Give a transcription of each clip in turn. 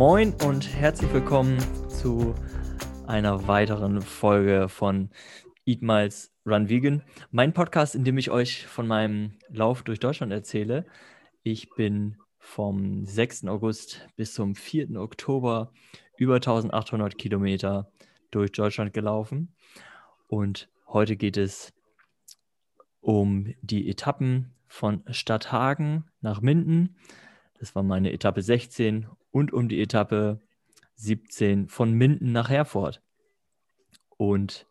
Moin und herzlich willkommen zu einer weiteren Folge von Eat Miles Run Vegan, mein Podcast, in dem ich euch von meinem Lauf durch Deutschland erzähle. Ich bin vom 6. August bis zum 4. Oktober über 1800 Kilometer durch Deutschland gelaufen und heute geht es um die Etappen von Stadthagen nach Minden. Das war meine Etappe 16 und um die Etappe 17 von Minden nach Herford. Und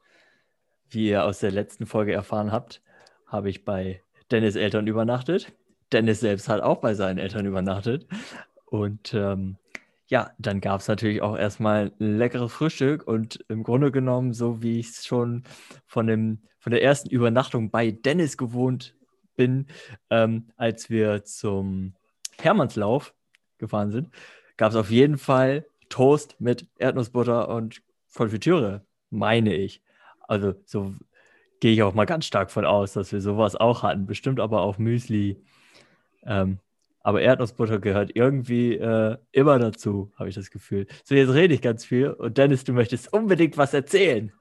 wie ihr aus der letzten Folge erfahren habt, habe ich bei Dennis Eltern übernachtet. Dennis selbst hat auch bei seinen Eltern übernachtet. Und ähm, ja, dann gab es natürlich auch erstmal ein leckeres Frühstück und im Grunde genommen, so wie ich es schon von, dem, von der ersten Übernachtung bei Dennis gewohnt bin, ähm, als wir zum Hermannslauf gefahren sind, gab es auf jeden Fall Toast mit Erdnussbutter und Konfitüre, meine ich. Also so gehe ich auch mal ganz stark von aus, dass wir sowas auch hatten. Bestimmt aber auch Müsli. Ähm, aber Erdnussbutter gehört irgendwie äh, immer dazu, habe ich das Gefühl. So, jetzt rede ich ganz viel und Dennis, du möchtest unbedingt was erzählen.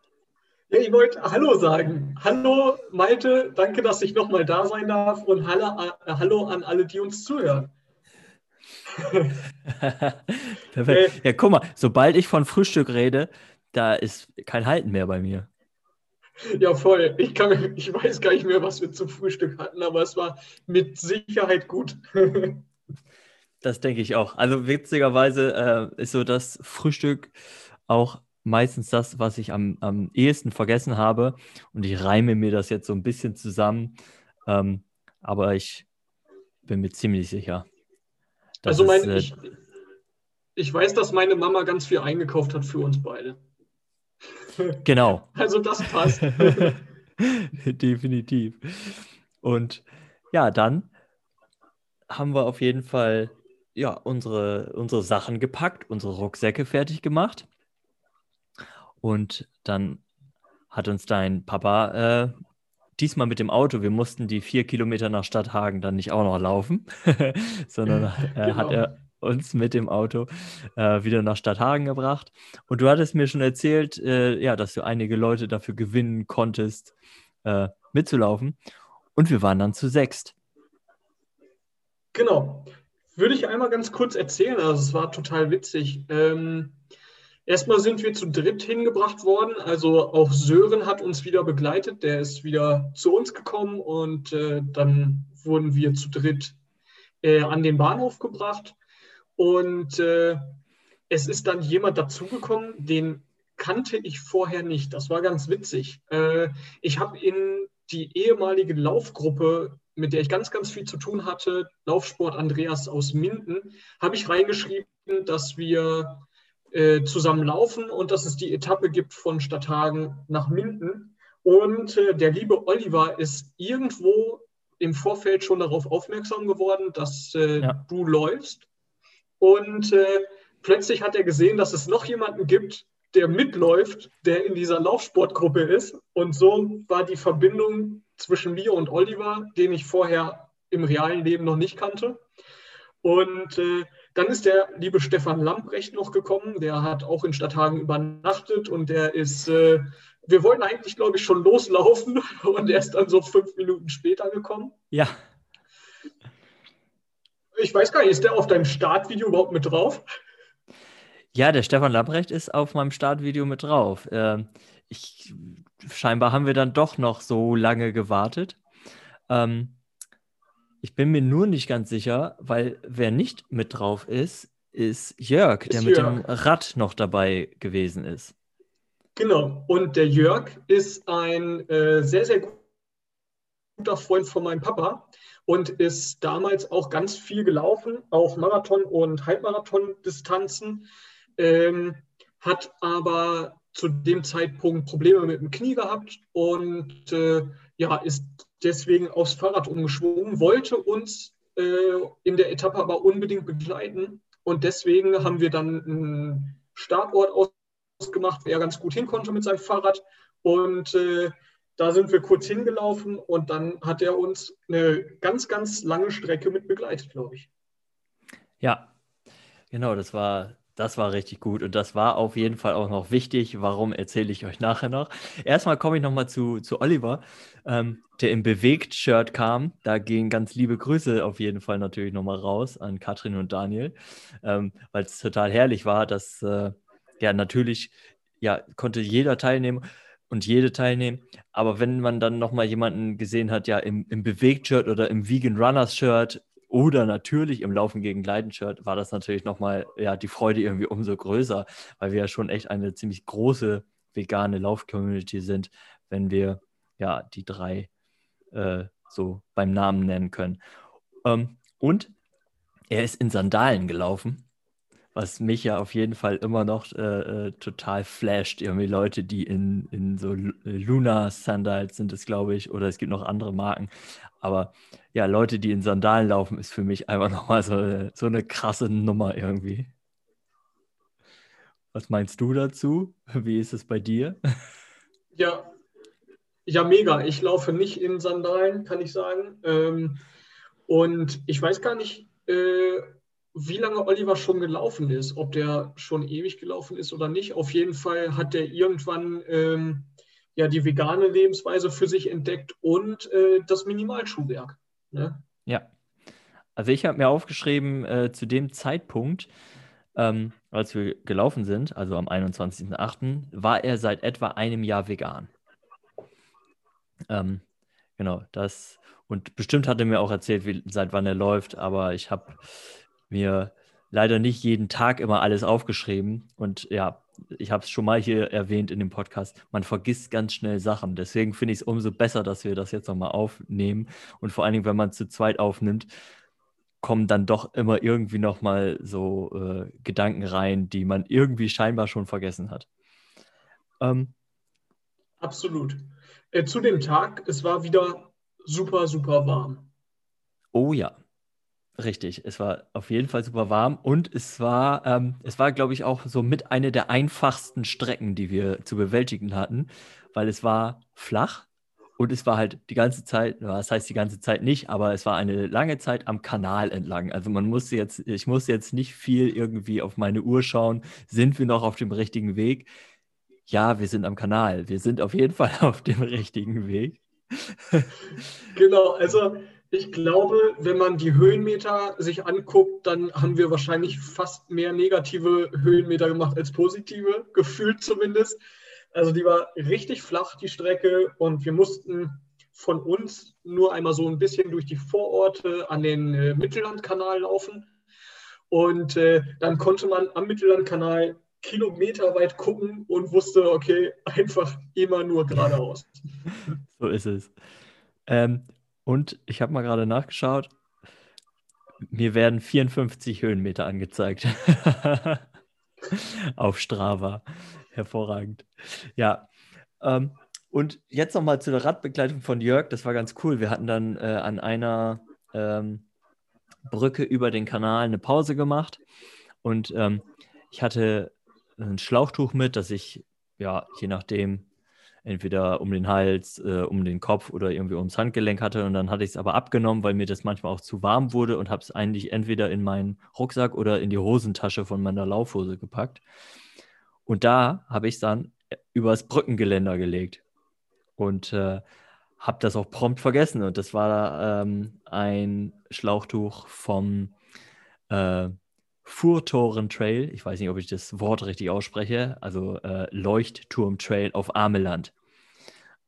Ja, ich wollte Hallo sagen. Hallo Malte, danke, dass ich nochmal da sein darf und Hallo, äh, Hallo an alle, die uns zuhören. Perfekt. Ja, guck mal, sobald ich von Frühstück rede, da ist kein Halten mehr bei mir. Ja, voll. Ich, kann, ich weiß gar nicht mehr, was wir zum Frühstück hatten, aber es war mit Sicherheit gut. das denke ich auch. Also witzigerweise äh, ist so das Frühstück auch meistens das, was ich am, am ehesten vergessen habe. Und ich reime mir das jetzt so ein bisschen zusammen. Ähm, aber ich bin mir ziemlich sicher. Also mein, ist, äh, ich, ich weiß, dass meine Mama ganz viel eingekauft hat für uns beide. Genau. Also das passt. Definitiv. Und ja, dann haben wir auf jeden Fall ja, unsere, unsere Sachen gepackt, unsere Rucksäcke fertig gemacht. Und dann hat uns dein Papa äh, diesmal mit dem Auto, wir mussten die vier Kilometer nach Stadthagen dann nicht auch noch laufen, sondern äh, genau. hat er uns mit dem Auto äh, wieder nach Stadthagen gebracht. Und du hattest mir schon erzählt, äh, ja, dass du einige Leute dafür gewinnen konntest, äh, mitzulaufen. Und wir waren dann zu sechst. Genau. Würde ich einmal ganz kurz erzählen. Also es war total witzig. Ähm, erstmal sind wir zu dritt hingebracht worden. Also auch Sören hat uns wieder begleitet. Der ist wieder zu uns gekommen und äh, dann wurden wir zu dritt äh, an den Bahnhof gebracht. Und äh, es ist dann jemand dazugekommen, den kannte ich vorher nicht. Das war ganz witzig. Äh, ich habe in die ehemalige Laufgruppe, mit der ich ganz, ganz viel zu tun hatte, Laufsport Andreas aus Minden, habe ich reingeschrieben, dass wir äh, zusammen laufen und dass es die Etappe gibt von Stadthagen nach Minden. Und äh, der liebe Oliver ist irgendwo im Vorfeld schon darauf aufmerksam geworden, dass äh, ja. du läufst und äh, plötzlich hat er gesehen, dass es noch jemanden gibt, der mitläuft, der in dieser Laufsportgruppe ist. Und so war die Verbindung zwischen mir und Oliver, den ich vorher im realen Leben noch nicht kannte. Und äh, dann ist der liebe Stefan Lamprecht noch gekommen, der hat auch in Stadthagen übernachtet und der ist, äh, wir wollten eigentlich, glaube ich, schon loslaufen und er ist dann so fünf Minuten später gekommen. Ja. Ich weiß gar nicht, ist der auf deinem Startvideo überhaupt mit drauf? Ja, der Stefan Lambrecht ist auf meinem Startvideo mit drauf. Ähm, ich, scheinbar haben wir dann doch noch so lange gewartet. Ähm, ich bin mir nur nicht ganz sicher, weil wer nicht mit drauf ist, ist Jörg, ist der mit Jörg. dem Rad noch dabei gewesen ist. Genau, und der Jörg ist ein äh, sehr, sehr guter Freund von meinem Papa und ist damals auch ganz viel gelaufen, auch Marathon- und Halbmarathon-Distanzen, ähm, hat aber zu dem Zeitpunkt Probleme mit dem Knie gehabt und äh, ja, ist deswegen aufs Fahrrad umgeschwungen, wollte uns äh, in der Etappe aber unbedingt begleiten und deswegen haben wir dann einen Startort ausgemacht, wo er ganz gut hin konnte mit seinem Fahrrad und äh, da sind wir kurz hingelaufen und dann hat er uns eine ganz, ganz lange Strecke mit begleitet, glaube ich. Ja, genau, das war Das war richtig gut und das war auf jeden Fall auch noch wichtig. Warum erzähle ich euch nachher noch? Erstmal komme ich nochmal zu, zu Oliver, ähm, der im Bewegt-Shirt kam. Da gehen ganz liebe Grüße auf jeden Fall natürlich nochmal raus an Katrin und Daniel, ähm, weil es total herrlich war, dass äh, ja natürlich ja, konnte jeder teilnehmen und jede teilnehmen. Aber wenn man dann nochmal jemanden gesehen hat, ja, im, im Bewegt-Shirt oder im Vegan Runners-Shirt oder natürlich im Laufen gegen Leiden-Shirt war das natürlich nochmal, ja, die Freude irgendwie umso größer, weil wir ja schon echt eine ziemlich große vegane Lauf-Community sind, wenn wir ja die drei äh, so beim Namen nennen können. Ähm, und er ist in Sandalen gelaufen was mich ja auf jeden Fall immer noch äh, äh, total flasht. Irgendwie Leute, die in, in so äh, Luna Sandals sind es, glaube ich, oder es gibt noch andere Marken. Aber ja, Leute, die in Sandalen laufen, ist für mich einfach nochmal so, so eine krasse Nummer irgendwie. Was meinst du dazu? Wie ist es bei dir? Ja, ja, mega. Ich laufe nicht in Sandalen, kann ich sagen. Ähm, und ich weiß gar nicht, äh, wie lange Oliver schon gelaufen ist, ob der schon ewig gelaufen ist oder nicht. Auf jeden Fall hat er irgendwann ähm, ja die vegane Lebensweise für sich entdeckt und äh, das Minimalschuhwerk. Ne? Ja. Also ich habe mir aufgeschrieben, äh, zu dem Zeitpunkt, ähm, als wir gelaufen sind, also am 21.08., war er seit etwa einem Jahr vegan. Ähm, genau, das. Und bestimmt hat er mir auch erzählt, wie, seit wann er läuft, aber ich habe mir leider nicht jeden Tag immer alles aufgeschrieben. Und ja, ich habe es schon mal hier erwähnt in dem Podcast, man vergisst ganz schnell Sachen. Deswegen finde ich es umso besser, dass wir das jetzt nochmal aufnehmen. Und vor allen Dingen, wenn man zu zweit aufnimmt, kommen dann doch immer irgendwie nochmal so äh, Gedanken rein, die man irgendwie scheinbar schon vergessen hat. Ähm, Absolut. Äh, zu dem Tag, es war wieder super, super warm. Oh ja, Richtig, es war auf jeden Fall super warm und es war, ähm, es war, glaube ich, auch so mit eine der einfachsten Strecken, die wir zu bewältigen hatten, weil es war flach und es war halt die ganze Zeit, das heißt die ganze Zeit nicht, aber es war eine lange Zeit am Kanal entlang. Also man musste jetzt, ich muss jetzt nicht viel irgendwie auf meine Uhr schauen, sind wir noch auf dem richtigen Weg? Ja, wir sind am Kanal. Wir sind auf jeden Fall auf dem richtigen Weg. genau, also ich glaube, wenn man die Höhenmeter sich anguckt, dann haben wir wahrscheinlich fast mehr negative Höhenmeter gemacht als positive, gefühlt zumindest. Also die war richtig flach, die Strecke, und wir mussten von uns nur einmal so ein bisschen durch die Vororte an den äh, Mittellandkanal laufen. Und äh, dann konnte man am Mittellandkanal kilometerweit gucken und wusste, okay, einfach immer nur geradeaus. So ist es. Ähm, und ich habe mal gerade nachgeschaut. Mir werden 54 Höhenmeter angezeigt. Auf Strava. Hervorragend. Ja. Ähm, und jetzt nochmal zu der Radbegleitung von Jörg. Das war ganz cool. Wir hatten dann äh, an einer ähm, Brücke über den Kanal eine Pause gemacht. Und ähm, ich hatte ein Schlauchtuch mit, das ich, ja, je nachdem, entweder um den Hals, äh, um den Kopf oder irgendwie ums Handgelenk hatte. Und dann hatte ich es aber abgenommen, weil mir das manchmal auch zu warm wurde und habe es eigentlich entweder in meinen Rucksack oder in die Hosentasche von meiner Laufhose gepackt. Und da habe ich es dann übers Brückengeländer gelegt und äh, habe das auch prompt vergessen. Und das war ähm, ein Schlauchtuch vom äh, Furtoren Trail. Ich weiß nicht, ob ich das Wort richtig ausspreche. Also äh, Leuchtturm Trail auf Ameland.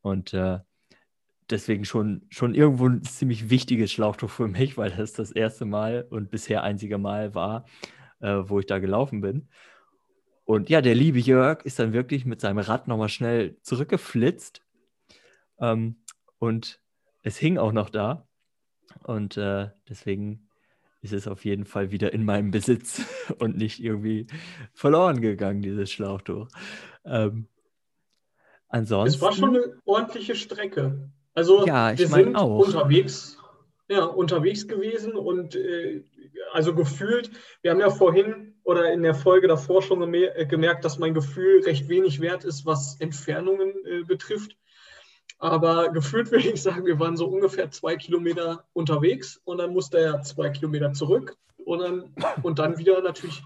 Und äh, deswegen schon, schon irgendwo ein ziemlich wichtiges Schlauchtuch für mich, weil das das erste Mal und bisher einzige Mal war, äh, wo ich da gelaufen bin. Und ja, der liebe Jörg ist dann wirklich mit seinem Rad nochmal schnell zurückgeflitzt. Ähm, und es hing auch noch da. Und äh, deswegen ist es auf jeden Fall wieder in meinem Besitz und nicht irgendwie verloren gegangen, dieses Schlauchtuch. Ähm, Ansonsten. Es war schon eine ordentliche Strecke. Also ja, wir sind auch. unterwegs, ja, unterwegs gewesen und äh, also gefühlt, wir haben ja vorhin oder in der Folge davor schon äh, gemerkt, dass mein Gefühl recht wenig wert ist, was Entfernungen äh, betrifft. Aber gefühlt würde ich sagen, wir waren so ungefähr zwei Kilometer unterwegs und dann musste er zwei Kilometer zurück und dann, und dann wieder natürlich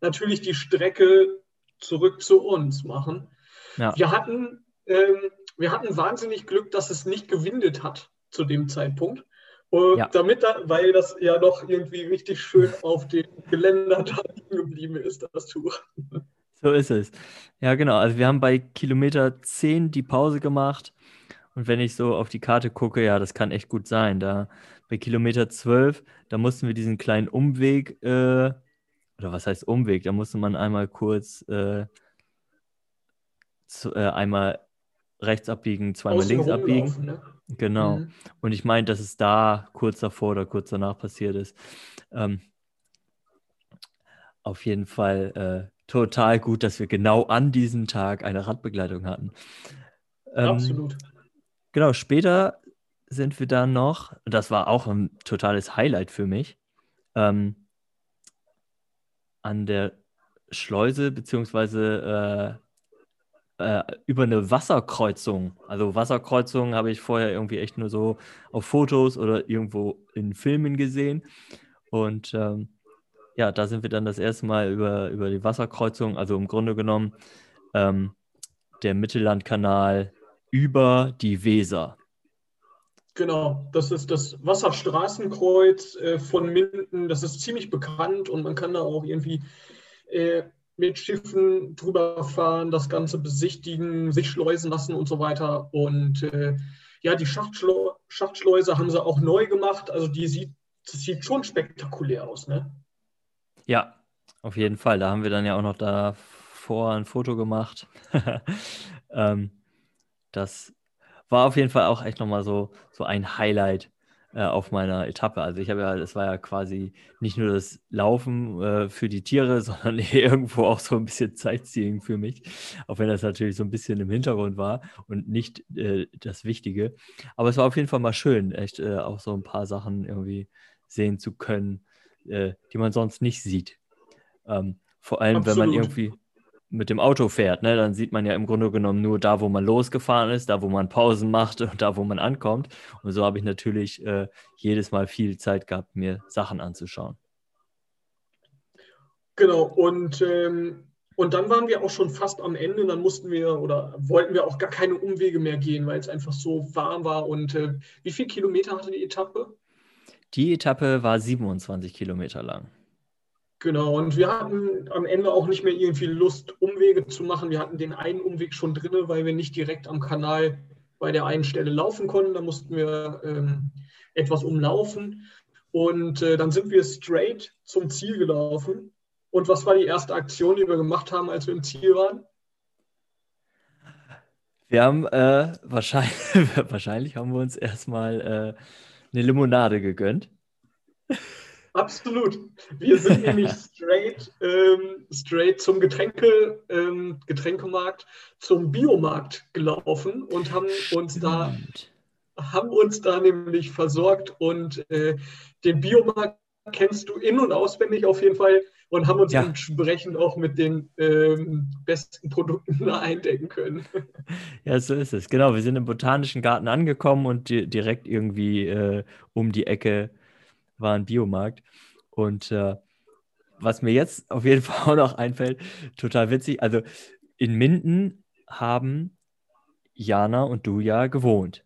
natürlich die Strecke zurück zu uns machen. Ja. Wir, hatten, ähm, wir hatten wahnsinnig Glück, dass es nicht gewindet hat zu dem Zeitpunkt. Und ja. damit, da, weil das ja noch irgendwie richtig schön auf dem Geländer da liegen geblieben ist, das Tuch. So ist es. Ja, genau. Also wir haben bei Kilometer 10 die Pause gemacht. Und wenn ich so auf die Karte gucke, ja, das kann echt gut sein. Da bei Kilometer 12, da mussten wir diesen kleinen Umweg, äh, oder was heißt Umweg? Da musste man einmal kurz äh, zu, äh, einmal rechts abbiegen, zweimal Außen links abbiegen. Ne? Genau. Mhm. Und ich meine, dass es da kurz davor oder kurz danach passiert ist. Ähm, auf jeden Fall äh, total gut, dass wir genau an diesem Tag eine Radbegleitung hatten. Ähm, Absolut. Genau, später sind wir dann noch, das war auch ein totales Highlight für mich, ähm, an der Schleuse beziehungsweise äh, äh, über eine Wasserkreuzung. Also Wasserkreuzung habe ich vorher irgendwie echt nur so auf Fotos oder irgendwo in Filmen gesehen. Und ähm, ja, da sind wir dann das erste Mal über, über die Wasserkreuzung, also im Grunde genommen ähm, der Mittellandkanal über die Weser. Genau, das ist das Wasserstraßenkreuz äh, von Minden. Das ist ziemlich bekannt und man kann da auch irgendwie äh, mit Schiffen drüber fahren, das Ganze besichtigen, sich schleusen lassen und so weiter. Und äh, ja, die Schachtschleu Schachtschleuse haben sie auch neu gemacht. Also die sieht, das sieht schon spektakulär aus, ne? Ja, auf jeden Fall. Da haben wir dann ja auch noch davor ein Foto gemacht. ähm, das war auf jeden Fall auch echt nochmal so, so ein Highlight äh, auf meiner Etappe. Also ich habe ja, das war ja quasi nicht nur das Laufen äh, für die Tiere, sondern irgendwo auch so ein bisschen Sightseeing für mich. Auch wenn das natürlich so ein bisschen im Hintergrund war und nicht äh, das Wichtige. Aber es war auf jeden Fall mal schön, echt äh, auch so ein paar Sachen irgendwie sehen zu können, äh, die man sonst nicht sieht. Ähm, vor allem, Absolut. wenn man irgendwie mit dem Auto fährt, ne, dann sieht man ja im Grunde genommen nur da, wo man losgefahren ist, da, wo man Pausen macht und da, wo man ankommt. Und so habe ich natürlich äh, jedes Mal viel Zeit gehabt, mir Sachen anzuschauen. Genau, und, ähm, und dann waren wir auch schon fast am Ende, dann mussten wir oder wollten wir auch gar keine Umwege mehr gehen, weil es einfach so warm war. Und äh, wie viele Kilometer hatte die Etappe? Die Etappe war 27 Kilometer lang. Genau, und wir hatten am Ende auch nicht mehr irgendwie Lust, Umwege zu machen. Wir hatten den einen Umweg schon drin, weil wir nicht direkt am Kanal bei der einen Stelle laufen konnten. Da mussten wir ähm, etwas umlaufen. Und äh, dann sind wir straight zum Ziel gelaufen. Und was war die erste Aktion, die wir gemacht haben, als wir im Ziel waren? Wir haben äh, wahrscheinlich, wahrscheinlich haben wir uns erstmal äh, eine Limonade gegönnt. Absolut. Wir sind nämlich straight, ähm, straight zum Getränke, ähm, Getränkemarkt, zum Biomarkt gelaufen und haben uns da, haben uns da nämlich versorgt und äh, den Biomarkt kennst du in- und auswendig auf jeden Fall und haben uns ja. entsprechend auch mit den ähm, besten Produkten eindecken können. Ja, so ist es. Genau, wir sind im Botanischen Garten angekommen und di direkt irgendwie äh, um die Ecke war ein Biomarkt. Und äh, was mir jetzt auf jeden Fall auch noch einfällt, total witzig, also in Minden haben Jana und du ja gewohnt.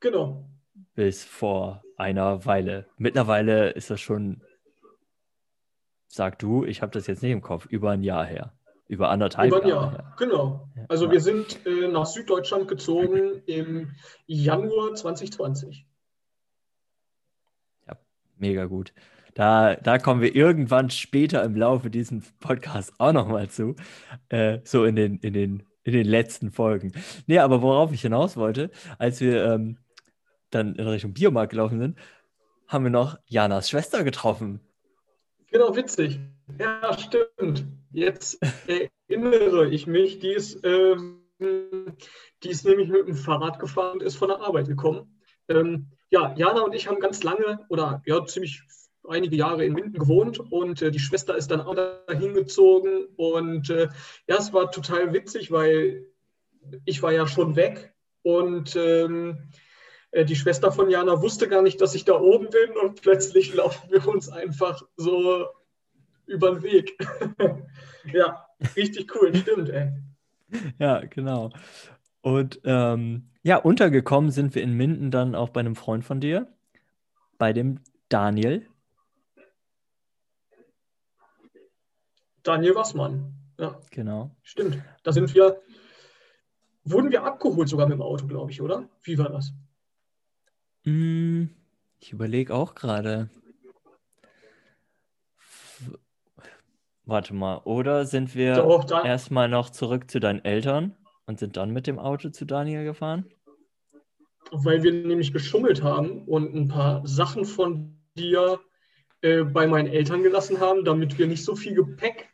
Genau. Bis vor einer Weile. Mittlerweile ist das schon, sag du, ich habe das jetzt nicht im Kopf, über ein Jahr her. Über anderthalb Über ein Jahre. Jahr, genau. Also ja. wir sind äh, nach Süddeutschland gezogen im Januar 2020. Mega gut. Da, da kommen wir irgendwann später im Laufe dieses Podcasts auch nochmal zu. Äh, so in den, in, den, in den letzten Folgen. Nee, aber worauf ich hinaus wollte, als wir ähm, dann in Richtung Biomarkt gelaufen sind, haben wir noch Janas Schwester getroffen. Genau, witzig. Ja, stimmt. Jetzt erinnere ich mich, die ist, ähm, die ist nämlich mit dem Fahrrad gefahren und ist von der Arbeit gekommen. Ähm, ja, Jana und ich haben ganz lange oder ja, ziemlich einige Jahre in Minden gewohnt und äh, die Schwester ist dann auch dahin gezogen und äh, ja, es war total witzig, weil ich war ja schon weg und ähm, äh, die Schwester von Jana wusste gar nicht, dass ich da oben bin und plötzlich laufen wir uns einfach so über den Weg. ja, richtig cool, stimmt, ey. Ja, genau. Und ähm, ja, untergekommen sind wir in Minden dann auch bei einem Freund von dir, bei dem Daniel. Daniel Wassmann. Ja. Genau. Stimmt. Da sind wir, wurden wir abgeholt sogar mit dem Auto, glaube ich, oder? Wie war das? Mm, ich überlege auch gerade. Warte mal, oder sind wir Doch, erstmal noch zurück zu deinen Eltern und sind dann mit dem Auto zu Daniel gefahren? Weil wir nämlich geschummelt haben und ein paar Sachen von dir äh, bei meinen Eltern gelassen haben, damit wir nicht so viel Gepäck,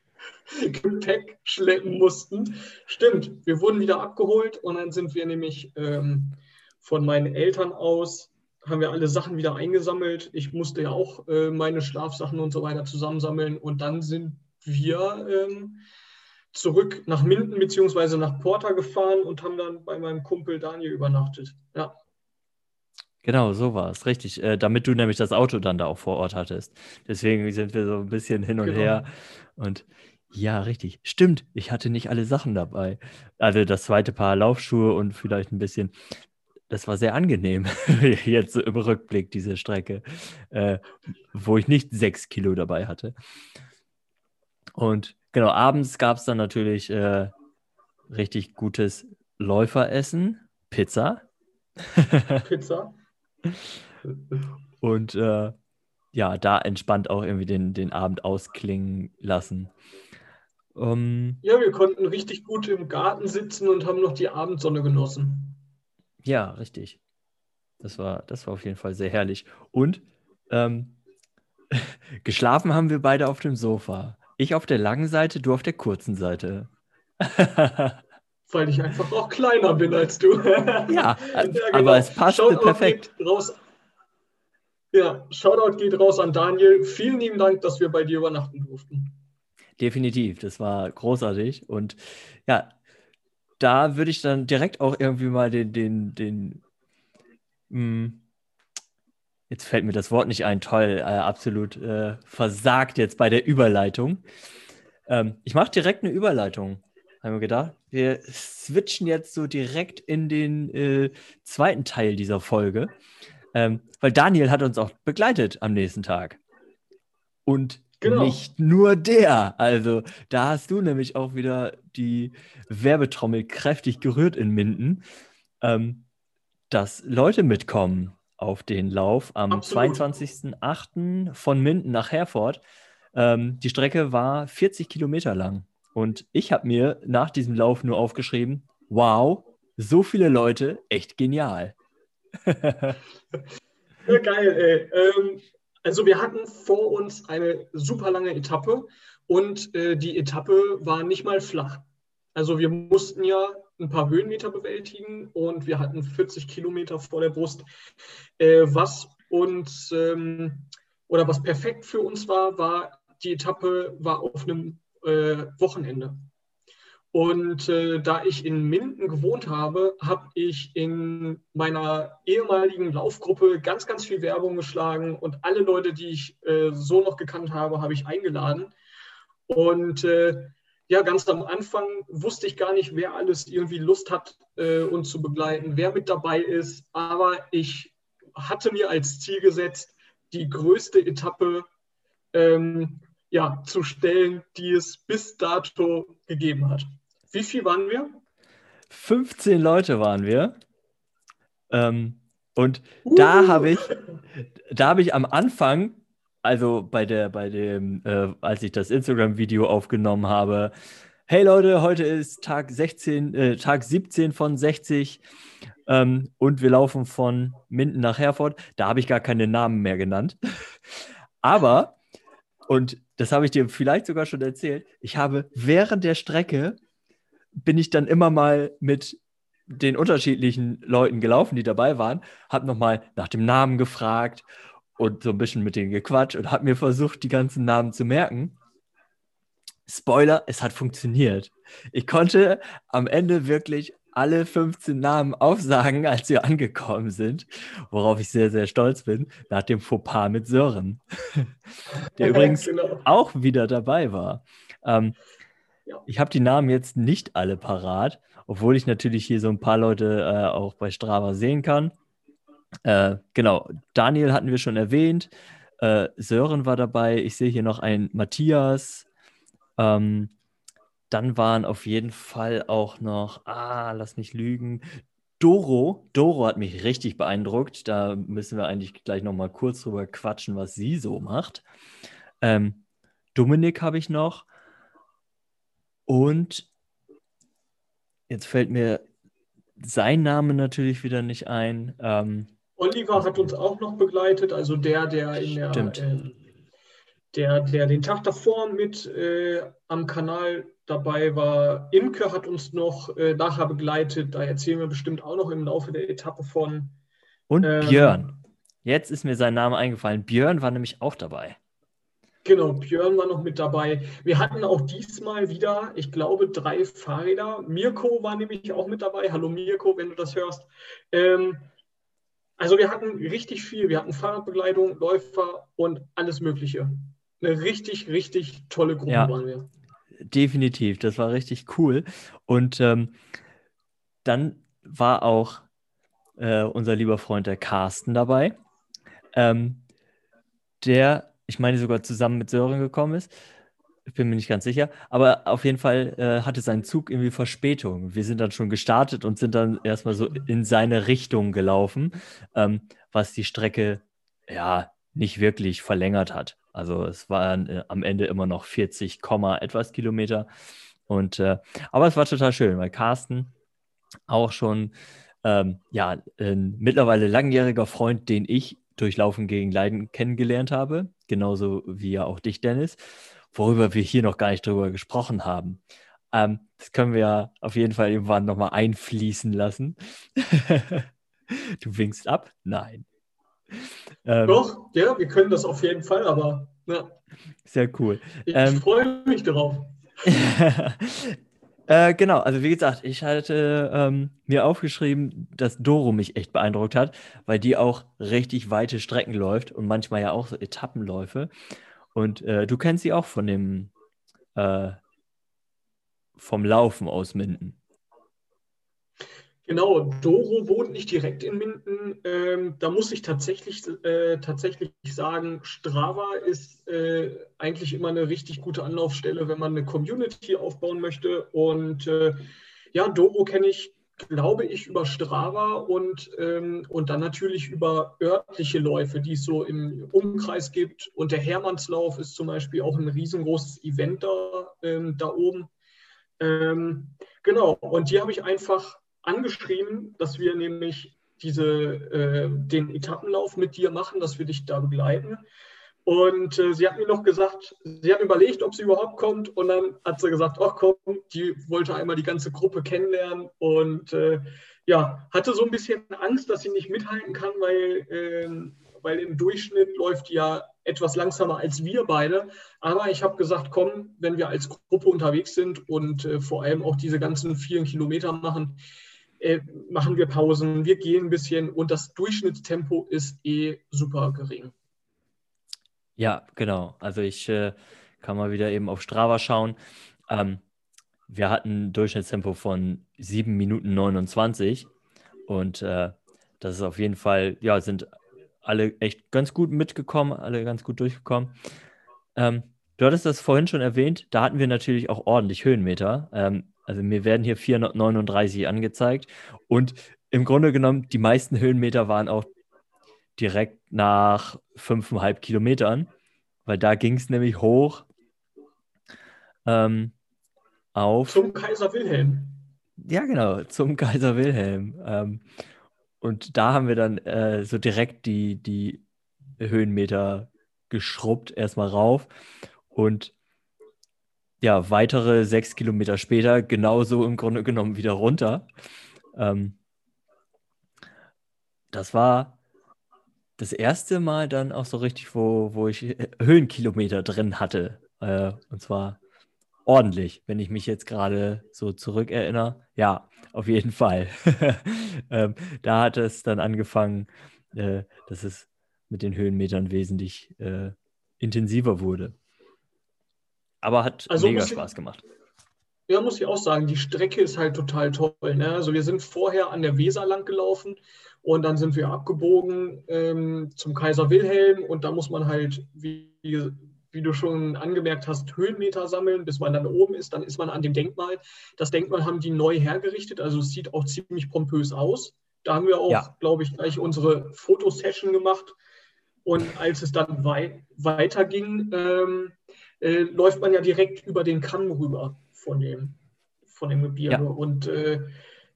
Gepäck schleppen mussten. Stimmt, wir wurden wieder abgeholt und dann sind wir nämlich ähm, von meinen Eltern aus, haben wir alle Sachen wieder eingesammelt. Ich musste ja auch äh, meine Schlafsachen und so weiter zusammensammeln und dann sind wir ähm, zurück nach Minden bzw. nach Porta gefahren und haben dann bei meinem Kumpel Daniel übernachtet. Ja. Genau, so war es, richtig. Äh, damit du nämlich das Auto dann da auch vor Ort hattest. Deswegen sind wir so ein bisschen hin und Genau. her. Und ja, richtig. Stimmt, ich hatte nicht alle Sachen dabei. Also das zweite Paar Laufschuhe und vielleicht ein bisschen. Das war sehr angenehm, jetzt im Rückblick, diese Strecke, äh, wo ich nicht sechs Kilo dabei hatte. Und genau, abends gab es dann natürlich äh, richtig gutes Läuferessen, Pizza. Pizza. Und äh, ja, da entspannt auch irgendwie den, den Abend ausklingen lassen. Ähm, Ja, wir konnten richtig gut im Garten sitzen und haben noch die Abendsonne genossen. ja, richtig. Das war, das war auf jeden Fall sehr herrlich. Und ähm, geschlafen haben wir beide auf dem Sofa. Ich auf der langen Seite, du auf der kurzen Seite. Weil ich einfach auch kleiner bin als du. ja, äh, genau. aber es passte Shoutout perfekt. Raus. Ja, Shoutout geht raus an Daniel. Vielen lieben Dank, dass wir bei dir übernachten durften. Definitiv, das war großartig. Und ja, da würde ich dann direkt auch irgendwie mal den, den, den, mh, jetzt fällt mir das Wort nicht ein, toll, äh, absolut äh, versagt jetzt bei der Überleitung. Ähm, ich mache direkt eine Überleitung, haben wir gedacht. Wir switchen jetzt so direkt in den äh, zweiten Teil dieser Folge, ähm, weil Daniel hat uns auch begleitet am nächsten Tag. Und Genau. nicht nur der. Also da hast du nämlich auch wieder die Werbetrommel kräftig gerührt in Minden, ähm, dass Leute mitkommen auf den Lauf am Absolut. 22.08. von Minden nach Herford. Ähm, die Strecke war 40 Kilometer lang. Und ich habe mir nach diesem Lauf nur aufgeschrieben, wow, so viele Leute, echt genial. Ja, geil, ey. Ähm, also wir hatten vor uns eine super lange Etappe und äh, die Etappe war nicht mal flach. Also wir mussten ja ein paar Höhenmeter bewältigen und wir hatten 40 Kilometer vor der Brust. Äh, was uns ähm, oder was perfekt für uns war, war die Etappe war auf einem äh, Wochenende. Und äh, da ich in Minden gewohnt habe, habe ich in meiner ehemaligen Laufgruppe ganz, ganz viel Werbung geschlagen und alle Leute, die ich äh, so noch gekannt habe, habe ich eingeladen. Und äh, ja, ganz am Anfang wusste ich gar nicht, wer alles irgendwie Lust hat, äh, uns zu begleiten, wer mit dabei ist. Aber ich hatte mir als Ziel gesetzt, die größte Etappe ähm, ja, zu stellen, die es bis dato gegeben hat. Wie viel waren wir? 15 Leute waren wir. Ähm, und da Uh. habe ich, da habe ich am Anfang, also bei der, bei dem, äh, als ich das Instagram-Video aufgenommen habe, hey Leute, heute ist Tag 16, äh, Tag 17 von 60 ähm, und wir laufen von Minden nach Herford. Da habe ich gar keine Namen mehr genannt. Aber, und das habe ich dir vielleicht sogar schon erzählt, ich habe während der Strecke bin ich dann immer mal mit den unterschiedlichen Leuten gelaufen, die dabei waren, habe nochmal nach dem Namen gefragt und so ein bisschen mit denen gequatscht und habe mir versucht, die ganzen Namen zu merken. Spoiler, es hat funktioniert. Ich konnte am Ende wirklich alle 15 Namen aufsagen, als wir angekommen sind, worauf ich sehr, sehr stolz bin, nach dem Fauxpas mit Sören, der übrigens genau. auch wieder dabei war. Ähm, ja. Ich habe die Namen jetzt nicht alle parat, obwohl ich natürlich hier so ein paar Leute äh, auch bei Strava sehen kann. Äh, genau, Daniel hatten wir schon erwähnt, äh, Sören war dabei, ich sehe hier noch einen Matthias, ähm, dann waren auf jeden Fall auch noch, ah, lass mich lügen, Doro. Doro hat mich richtig beeindruckt. Da müssen wir eigentlich gleich noch mal kurz drüber quatschen, was sie so macht. Ähm, Dominik habe ich noch. Und jetzt fällt mir sein Name natürlich wieder nicht ein. Ähm, Oliver hat uns auch noch begleitet, also der, der in der, äh, der, der den Tag davor mit äh, am Kanal dabei war. Imke hat uns noch äh, nachher begleitet. Da erzählen wir bestimmt auch noch im Laufe der Etappe von. Und ähm, Björn. Jetzt ist mir sein Name eingefallen. Björn war nämlich auch dabei. Genau, Björn war noch mit dabei. Wir hatten auch diesmal wieder, ich glaube, drei Fahrräder. Mirko war nämlich auch mit dabei. Hallo Mirko, wenn du das hörst. Ähm, also wir hatten richtig viel. Wir hatten Fahrradbegleitung, Läufer und alles Mögliche. Eine richtig, richtig tolle Gruppe ja. waren wir definitiv. Das war richtig cool. Und ähm, dann war auch äh, unser lieber Freund der Carsten dabei, ähm, der, ich meine, sogar zusammen mit Sören gekommen ist. Ich bin mir nicht ganz sicher, aber auf jeden Fall äh, hatte sein Zug irgendwie Verspätung. Wir sind dann schon gestartet und sind dann erstmal so in seine Richtung gelaufen, ähm, was die Strecke ja nicht wirklich verlängert hat. Also es waren äh, am Ende immer noch 40, etwas Kilometer. Und äh, aber es war total schön, weil Carsten auch schon ähm, ja ein mittlerweile langjähriger Freund, den ich durch Laufen gegen Leiden kennengelernt habe, genauso wie ja auch dich, Dennis, worüber wir hier noch gar nicht drüber gesprochen haben. Ähm, das können wir auf jeden Fall irgendwann nochmal einfließen lassen. du winkst ab? Nein. Ähm, Doch, ja, wir können das auf jeden Fall, aber ja. Sehr cool. Ich ähm, freue mich darauf. äh, genau, also wie gesagt, ich hatte ähm, mir aufgeschrieben, dass Doro mich echt beeindruckt hat, weil die auch richtig weite Strecken läuft und manchmal ja auch so Etappenläufe. Und äh, du kennst sie auch von dem äh, vom Laufen aus Minden. Genau, Doro wohnt nicht direkt in Minden. Ähm, da muss ich tatsächlich, äh, tatsächlich sagen, Strava ist äh, eigentlich immer eine richtig gute Anlaufstelle, wenn man eine Community aufbauen möchte. Und äh, ja, Doro kenne ich, glaube ich, über Strava und, ähm, und dann natürlich über örtliche Läufe, die es so im Umkreis gibt. Und der Hermannslauf ist zum Beispiel auch ein riesengroßes Event da, ähm, da oben. Ähm, genau, und die habe ich einfach angeschrieben, dass wir nämlich diese, äh, den Etappenlauf mit dir machen, dass wir dich da begleiten. Und äh, sie hat mir noch gesagt, sie hat überlegt, ob sie überhaupt kommt. Und dann hat sie gesagt, ach komm, die wollte einmal die ganze Gruppe kennenlernen. Und äh, ja, hatte so ein bisschen Angst, dass sie nicht mithalten kann, weil, ähm, weil im Durchschnitt läuft die ja etwas langsamer als wir beide. Aber ich habe gesagt, komm, wenn wir als Gruppe unterwegs sind und äh, vor allem auch diese ganzen vielen Kilometer machen, äh, machen wir Pausen, wir gehen ein bisschen und das Durchschnittstempo ist eh super gering. Ja, genau. Also ich äh, kann mal wieder eben auf Strava schauen. Ähm, wir hatten ein Durchschnittstempo von 7 Minuten 29 und äh, das ist auf jeden Fall, ja, sind alle echt ganz gut mitgekommen, alle ganz gut durchgekommen. Ähm, du hattest das vorhin schon erwähnt, da hatten wir natürlich auch ordentlich Höhenmeter. Ähm, also mir werden hier 439 angezeigt und im Grunde genommen, die meisten Höhenmeter waren auch direkt nach 5,5 Kilometern, weil da ging es nämlich hoch ähm, auf. Zum Kaiser Wilhelm. Ja, genau, zum Kaiser Wilhelm. Ähm, und da haben wir dann äh, so direkt die, die Höhenmeter geschrubbt, erstmal rauf. Und ja, weitere sechs Kilometer später genauso im Grunde genommen wieder runter. Ähm, das war das erste Mal dann auch so richtig, wo, wo ich Höhenkilometer drin hatte. Äh, und zwar ordentlich, wenn ich mich jetzt gerade so zurückerinnere. Ja, auf jeden Fall. ähm, da hat es dann angefangen, äh, dass es mit den Höhenmetern wesentlich äh, intensiver wurde. Aber hat also mega Spaß gemacht. Ja, muss ich auch sagen, die Strecke ist halt total toll. Ne? Also wir sind vorher an der Weser lang gelaufen und dann sind wir abgebogen ähm, zum Kaiser Wilhelm und da muss man halt, wie, wie du schon angemerkt hast, Höhenmeter sammeln, bis man dann oben ist. Dann ist man an dem Denkmal. Das Denkmal haben die neu hergerichtet, also es sieht auch ziemlich pompös aus. Da haben wir auch, ja. glaube ich, gleich unsere Fotosession gemacht. Und als es dann wei weiterging, ähm, äh, läuft man ja direkt über den Kamm rüber von dem, von dem Gebirge. Ja. Und äh,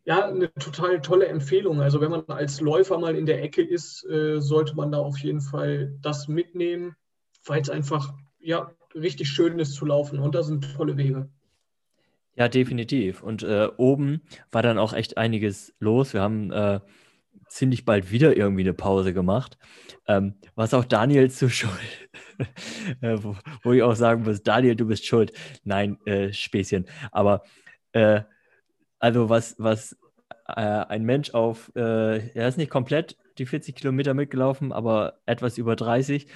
ja, eine total tolle Empfehlung. Also wenn man als Läufer mal in der Ecke ist, äh, sollte man da auf jeden Fall das mitnehmen, weil es einfach ja richtig schön ist zu laufen und da sind tolle Wege. Ja, definitiv. Und äh, oben war dann auch echt einiges los. Wir haben äh, ziemlich bald wieder irgendwie eine Pause gemacht. Ähm, was auch Daniel zu schuld, äh, wo, wo, ich auch sagen muss, Daniel, du bist schuld. Nein, äh, Späßchen. Aber äh, also was, was äh, ein Mensch auf, äh, er ist nicht komplett die 40 Kilometer mitgelaufen, aber etwas über 30,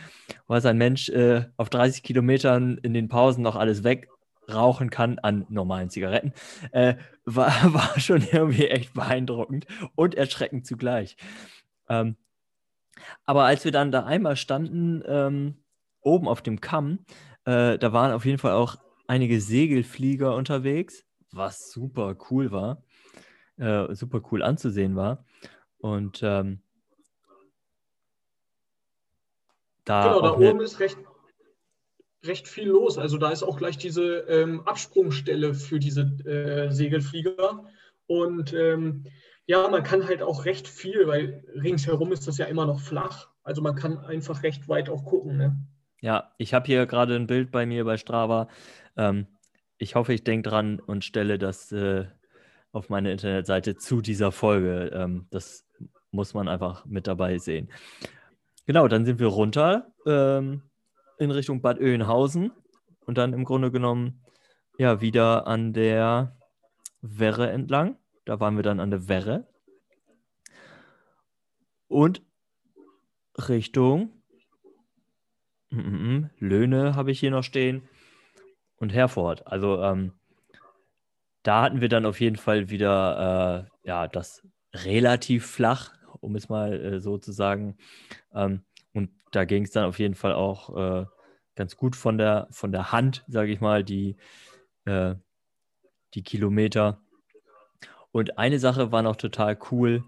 was ein Mensch äh, auf 30 Kilometern in den Pausen noch alles wegrauchen kann an normalen Zigaretten, äh, war, war schon irgendwie echt beeindruckend und erschreckend zugleich. Ähm, aber als wir dann da einmal standen, ähm, oben auf dem Kamm, äh, da waren auf jeden Fall auch einige Segelflieger unterwegs, was super cool war, äh, super cool anzusehen war. Und ähm, da, genau, da oben ist recht, recht viel los. Also da ist auch gleich diese ähm, Absprungstelle für diese äh, Segelflieger. Und ähm, ja, man kann halt auch recht viel, weil ringsherum ist das ja immer noch flach. Also man kann einfach recht weit auch gucken. Ne? Ja, ich habe hier gerade ein Bild bei mir bei Strava. Ähm, ich hoffe, ich denke dran und stelle das äh, auf meine Internetseite zu dieser Folge. Ähm, das muss man einfach mit dabei sehen. Genau, dann sind wir runter ähm, in Richtung Bad Oeynhausen und dann im Grunde genommen ja wieder an der Werre entlang. Da waren wir dann an der Werre. Und Richtung mm, mm, mm, Löhne habe ich hier noch stehen und Herford. Also ähm, da hatten wir dann auf jeden Fall wieder äh, ja, das relativ flach, um es mal äh, so zu sagen. Ähm, und da ging es dann auf jeden Fall auch äh, ganz gut von der, von der Hand, sage ich mal, die, äh, die Kilometer. Und eine Sache war noch total cool.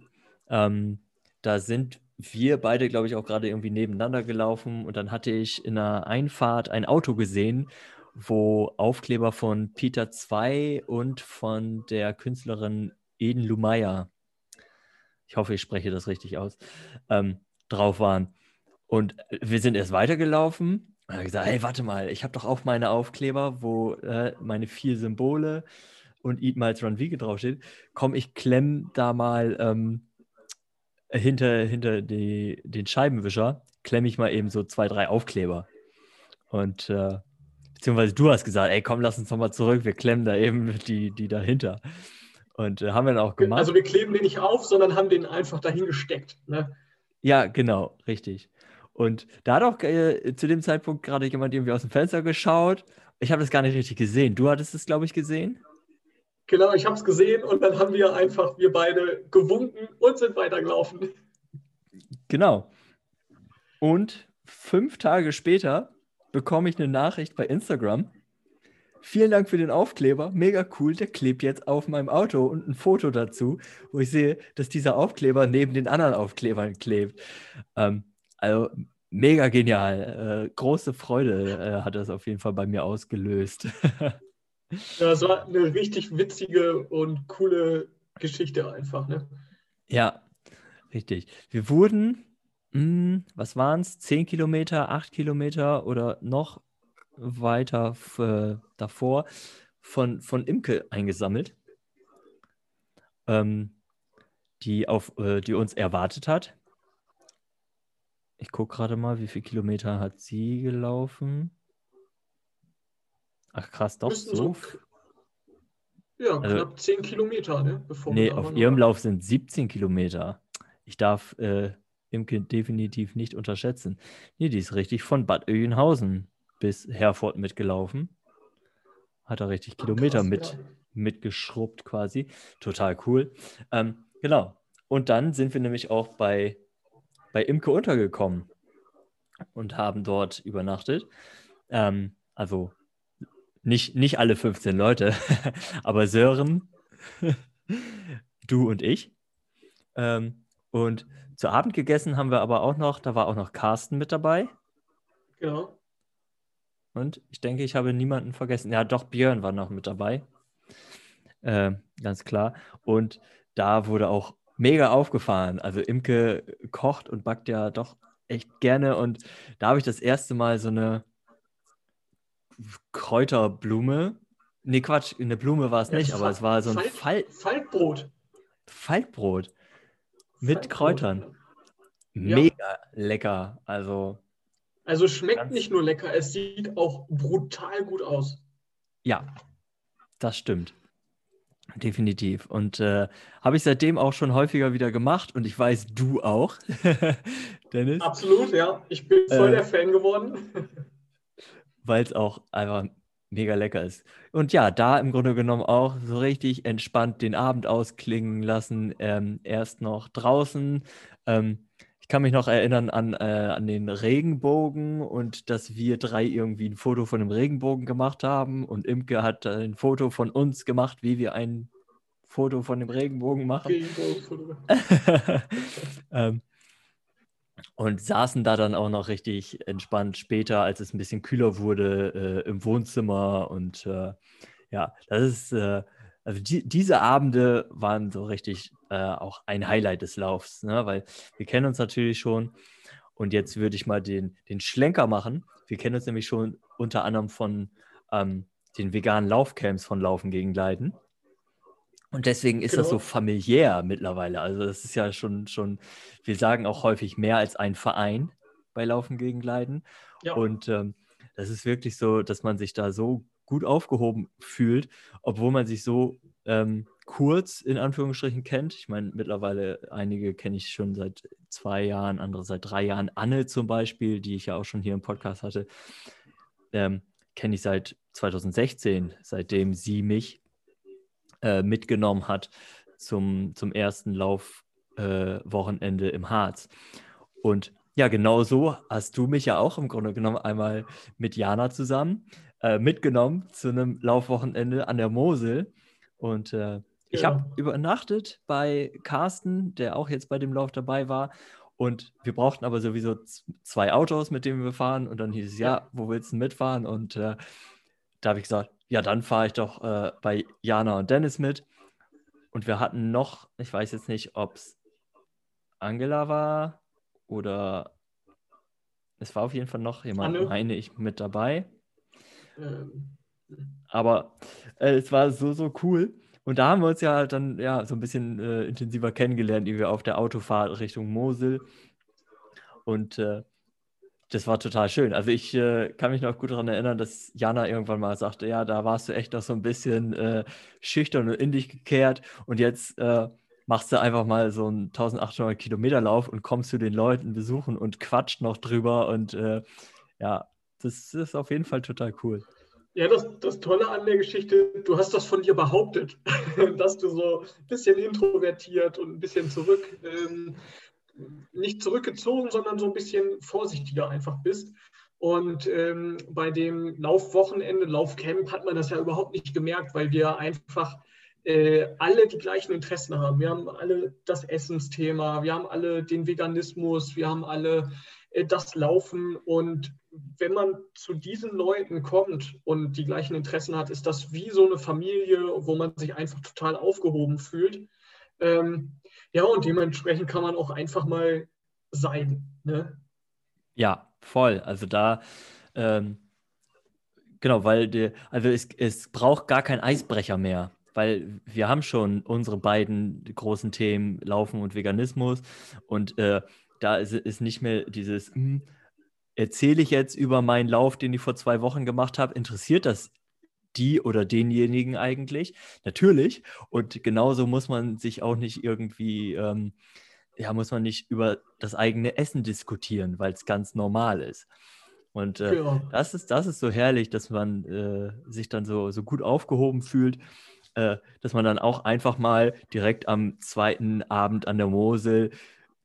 Ähm, da sind wir beide, glaube ich, auch gerade irgendwie nebeneinander gelaufen und dann hatte ich in einer Einfahrt ein Auto gesehen, wo Aufkleber von Peter 2 und von der Künstlerin Eden Lumaya, ich hoffe, ich spreche das richtig aus, ähm, drauf waren. Und wir sind erst weitergelaufen und habe gesagt, hey, warte mal, ich habe doch auch meine Aufkleber, wo äh, meine vier Symbole und Eat Miles Run Vegan draufsteht. Komm, ich klemm da mal ähm, hinter, hinter die, den Scheibenwischer, klemme ich mal eben so zwei, drei Aufkleber. Und äh, beziehungsweise du hast gesagt, ey, komm, lass uns nochmal zurück, wir klemmen da eben die, die dahinter. Und äh, haben wir dann auch gemacht. Also wir kleben den nicht auf, sondern haben den einfach dahin gesteckt. Ne? Ja, genau, richtig. Und da hat auch äh, zu dem Zeitpunkt gerade jemand irgendwie aus dem Fenster geschaut. Ich habe das gar nicht richtig gesehen. Du hattest es, glaube ich, gesehen? Genau, ich habe es gesehen und dann haben wir einfach, wir beide gewunken und sind weitergelaufen. Genau. Und fünf Tage später bekomme ich eine Nachricht bei Instagram. Vielen Dank für den Aufkleber. Mega cool. Der klebt jetzt auf meinem Auto und ein Foto dazu, wo ich sehe, dass dieser Aufkleber neben den anderen Aufklebern klebt. Ähm, also mega genial. Äh, große Freude äh, hat das auf jeden Fall bei mir ausgelöst. ja, es war eine richtig witzige und coole Geschichte einfach. Ne? Ja, richtig. Wir wurden, mh, hm, was waren es, 10 Kilometer, 8 Kilometer oder noch weiter äh, davor von, von Imke eingesammelt, ähm, die, auf, äh, die uns erwartet hat. Ich gucke gerade mal, wie viele Kilometer hat sie gelaufen? Ach krass, doch so. so, ja, Also- knapp 10 Kilometer, ne? Bevor Nee, auf ihrem Lauf sind 17 Kilometer. Ich darf äh, Imke definitiv nicht unterschätzen. Nee, die ist richtig von Bad Oeynhausen bis Herford mitgelaufen. Hat da richtig Ach, Kilometer krass, mit, ja. mitgeschrubbt quasi. Total cool. Ähm, genau. Und dann sind wir nämlich auch bei, bei Imke untergekommen und haben dort übernachtet. Ähm, also nicht, nicht alle 15 Leute, aber Sören, du und ich. Ähm, und zu Abend gegessen haben wir aber auch noch, da war auch noch Carsten mit dabei. Genau. Und ich denke, ich habe niemanden vergessen. Ja, doch, Björn war noch mit dabei. Ähm, ganz klar. Und da wurde auch mega aufgefahren. Also Imke kocht und backt ja doch echt gerne. Und da habe ich das erste Mal so eine Kräuterblume. Nee, Quatsch, eine Blume war es Ja, nicht, aber es war so ein Fall, Faltbrot. Faltbrot mit Faltbrot. Kräutern. Ja. Mega lecker. Also, Also schmeckt nicht nur lecker, es sieht auch brutal gut aus. ja, das stimmt. Definitiv. Und äh, habe ich seitdem auch schon häufiger wieder gemacht und ich weiß, du auch, Dennis, Absolut, ja. Ich bin voll Äh, der Fan geworden. weil es auch einfach mega lecker ist. Und ja, da im Grunde genommen auch so richtig entspannt den Abend ausklingen lassen. Ähm, erst noch draußen. Ähm, ich kann mich noch erinnern an, äh, an den Regenbogen und dass wir drei irgendwie ein Foto von dem Regenbogen gemacht haben und Imke hat ein Foto von uns gemacht, wie wir ein Foto von dem Regenbogen machen. ähm, und saßen da dann auch noch richtig entspannt später, als es ein bisschen kühler wurde, äh, im Wohnzimmer. Und äh, ja, das ist, äh, also die, diese Abende waren so richtig äh, auch ein Highlight des Laufs, ne? weil wir kennen uns natürlich schon. Und jetzt würde ich mal den, den Schlenker machen. Wir kennen uns nämlich schon unter anderem von ähm, den veganen Laufcamps von Laufen gegen Leiden. Und deswegen ist das so Genau. familiär mittlerweile. Also das ist ja schon, schon, wir sagen auch häufig mehr als ein Verein bei Laufen gegen Leiden. Ja, Und ähm, das ist wirklich so, dass man sich da so gut aufgehoben fühlt, obwohl man sich so ähm, kurz in Anführungsstrichen kennt. Ich meine, mittlerweile einige kenne ich schon seit zwei Jahren, andere seit drei Jahren. Anne zum Beispiel, die ich ja auch schon hier im Podcast hatte, ähm, kenne ich seit 2016, seitdem sie mich äh, mitgenommen hat zum, zum ersten Laufwochenende äh, im Harz. Und ja, genau so hast du mich ja auch im Grunde genommen einmal mit Jana zusammen äh, mitgenommen zu einem Laufwochenende an der Mosel. Und äh, ich habe Genau. übernachtet bei Carsten, der auch jetzt bei dem Lauf dabei war. Und wir brauchten aber sowieso zwei Autos, mit denen wir fahren. Und dann hieß es, ja, wo willst du mitfahren? Und äh, da habe ich gesagt, ja, dann fahre ich doch äh, bei Jana und Dennis mit. Und wir hatten noch, ich weiß jetzt nicht, ob es Angela war oder es war auf jeden Fall noch jemand, Anne. meine ich, mit dabei. Aber äh, es war so, so cool. Und da haben wir uns ja halt dann ja so ein bisschen äh, intensiver kennengelernt, wie wir auf der Autofahrt Richtung Mosel. Und äh, das war total schön. Also ich äh, kann mich noch gut daran erinnern, dass Jana irgendwann mal sagte, ja, da warst du echt noch so ein bisschen äh, schüchtern und in dich gekehrt. Und jetzt äh, machst du einfach mal so einen 1800 Kilometer Lauf und kommst zu den Leuten besuchen und quatscht noch drüber. Und äh, ja, das ist auf jeden Fall total cool. Ja, das, das Tolle an der Geschichte, du hast das von dir behauptet, dass du so ein bisschen introvertiert und ein bisschen zurück, ähm, nicht zurückgezogen, sondern so ein bisschen vorsichtiger einfach bist. Und ähm, bei dem Laufwochenende, Laufcamp hat man das ja überhaupt nicht gemerkt, weil wir einfach äh, alle die gleichen Interessen haben. Wir haben alle das Essensthema, wir haben alle den Veganismus, wir haben alle das Laufen. Und wenn man zu diesen Leuten kommt und die gleichen Interessen hat, ist das wie so eine Familie, wo man sich einfach total aufgehoben fühlt. Ähm, ja, und dementsprechend kann man auch einfach mal sein. Ne? Ja, voll. Also da, ähm, genau, weil die, also es, es braucht gar keinen Eisbrecher mehr, weil wir haben schon unsere beiden großen Themen Laufen und Veganismus und äh, da ist, ist nicht mehr dieses, hm, erzähle ich jetzt über meinen Lauf, den ich vor zwei Wochen gemacht habe, interessiert das die oder denjenigen eigentlich. Natürlich. Und genauso muss man sich auch nicht irgendwie, ähm, ja, muss man nicht über das eigene Essen diskutieren, weil es ganz normal ist. Und äh, ja. das, ist, das ist so herrlich, dass man äh, sich dann so, so gut aufgehoben fühlt, äh, dass man dann auch einfach mal direkt am zweiten Abend an der Mosel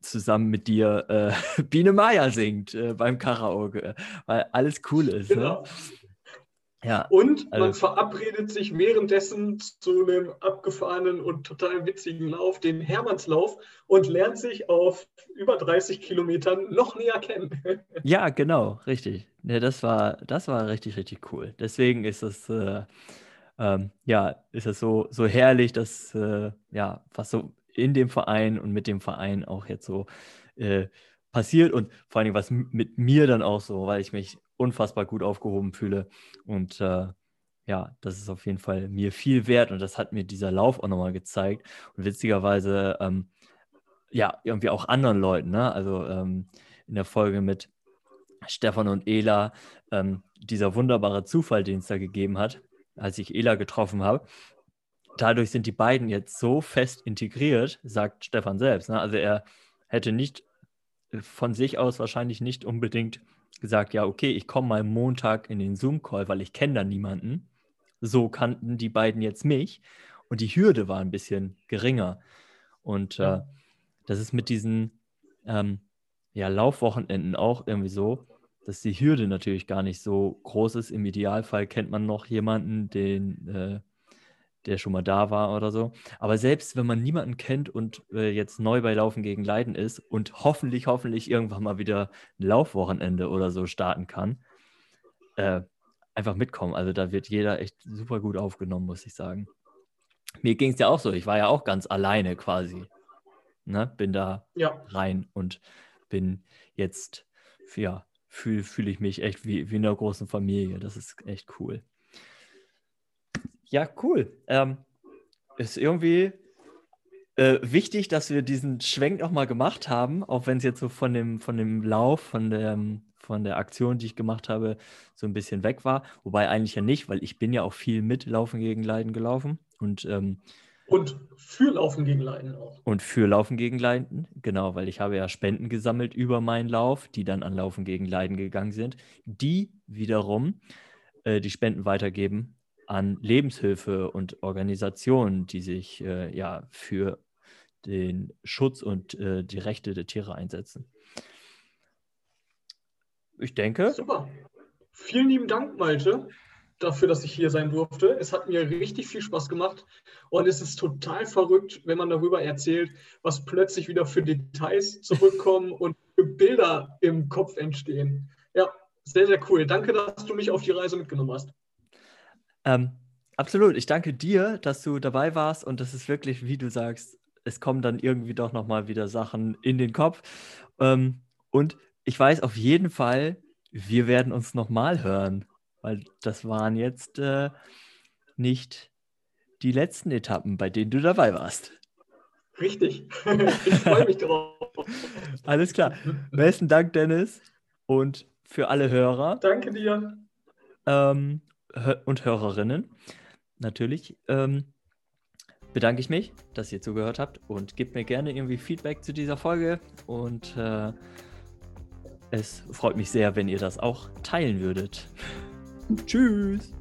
zusammen mit dir äh, Biene Maya singt äh, beim Karaoke, weil alles cool ist. Ne? Genau. Ne? Ja, und man also, verabredet sich währenddessen zu einem abgefahrenen und total witzigen Lauf, den Hermannslauf, und lernt sich auf über 30 Kilometern noch näher kennen. Ja, genau, richtig. Ja, das war, das war richtig, richtig cool. Deswegen ist es, äh, ähm, ja, ist es so, so herrlich, dass, äh, ja, was so in dem Verein und mit dem Verein auch jetzt so äh, passiert und vor allem was mit mir dann auch so, weil ich mich unfassbar gut aufgehoben fühle und äh, ja, das ist auf jeden Fall mir viel wert und das hat mir dieser Lauf auch nochmal gezeigt und witzigerweise ähm, ja, irgendwie auch anderen Leuten, ne? also ähm, in der Folge mit Stefan und Ela, ähm, dieser wunderbare Zufall, den es da gegeben hat, als ich Ela getroffen habe, dadurch sind die beiden jetzt so fest integriert, sagt Stefan selbst. Ne? Also er hätte nicht äh, von sich aus wahrscheinlich nicht unbedingt gesagt, ja, okay, ich komme mal Montag in den Zoom-Call, weil ich kenne da niemanden. So kannten die beiden jetzt mich und die Hürde war ein bisschen geringer. Und äh, das ist mit diesen ähm, ja, Laufwochenenden auch irgendwie so, dass die Hürde natürlich gar nicht so groß ist. Im Idealfall kennt man noch jemanden, den äh, der schon mal da war oder so. Aber selbst wenn man niemanden kennt und äh, jetzt neu bei Laufen gegen Leiden ist und hoffentlich, hoffentlich irgendwann mal wieder ein Laufwochenende oder so starten kann, äh, einfach mitkommen. Also da wird jeder echt super gut aufgenommen, muss ich sagen. Mir ging es ja auch so. Ich war ja auch ganz alleine quasi. Ne? Bin da ja. rein und bin jetzt, ja, fühle fühl ich mich echt wie, wie in einer großen Familie. Das ist echt cool. Ja, cool. Ähm, ist irgendwie äh, wichtig, dass wir diesen Schwenk auch mal gemacht haben, auch wenn es jetzt so von dem, von dem Lauf, von der, von der Aktion, die ich gemacht habe, so ein bisschen weg war. Wobei eigentlich ja nicht, weil ich bin ja auch viel mit Laufen gegen Leiden gelaufen. Und, ähm, und für Laufen gegen Leiden auch. Und für Laufen gegen Leiden, genau, weil ich habe ja Spenden gesammelt über meinen Lauf, die dann an Laufen gegen Leiden gegangen sind, die wiederum äh, die Spenden weitergeben an Lebenshilfe und Organisationen, die sich äh, ja für den Schutz und äh, die Rechte der Tiere einsetzen. Ich denke. Super. Vielen lieben Dank, Malte, dafür, dass ich hier sein durfte. Es hat mir richtig viel Spaß gemacht und es ist total verrückt, wenn man darüber erzählt, was plötzlich wieder für Details zurückkommen und für Bilder im Kopf entstehen. Ja, sehr, sehr cool. Danke, dass du mich auf die Reise mitgenommen hast. Ähm, absolut. Ich danke dir, dass du dabei warst und das ist wirklich, wie du sagst, es kommen dann irgendwie doch nochmal wieder Sachen in den Kopf. Ähm, und ich weiß auf jeden Fall, wir werden uns nochmal hören, weil das waren jetzt äh, nicht die letzten Etappen, bei denen du dabei warst. Richtig. ich freue mich drauf. Alles klar. Besten Dank, Dennis. Und für alle Hörer. Danke dir. Ähm, und Hörerinnen natürlich ähm, bedanke ich mich, dass ihr zugehört habt und gebt mir gerne irgendwie Feedback zu dieser Folge und äh, es freut mich sehr, wenn ihr das auch teilen würdet. Tschüss.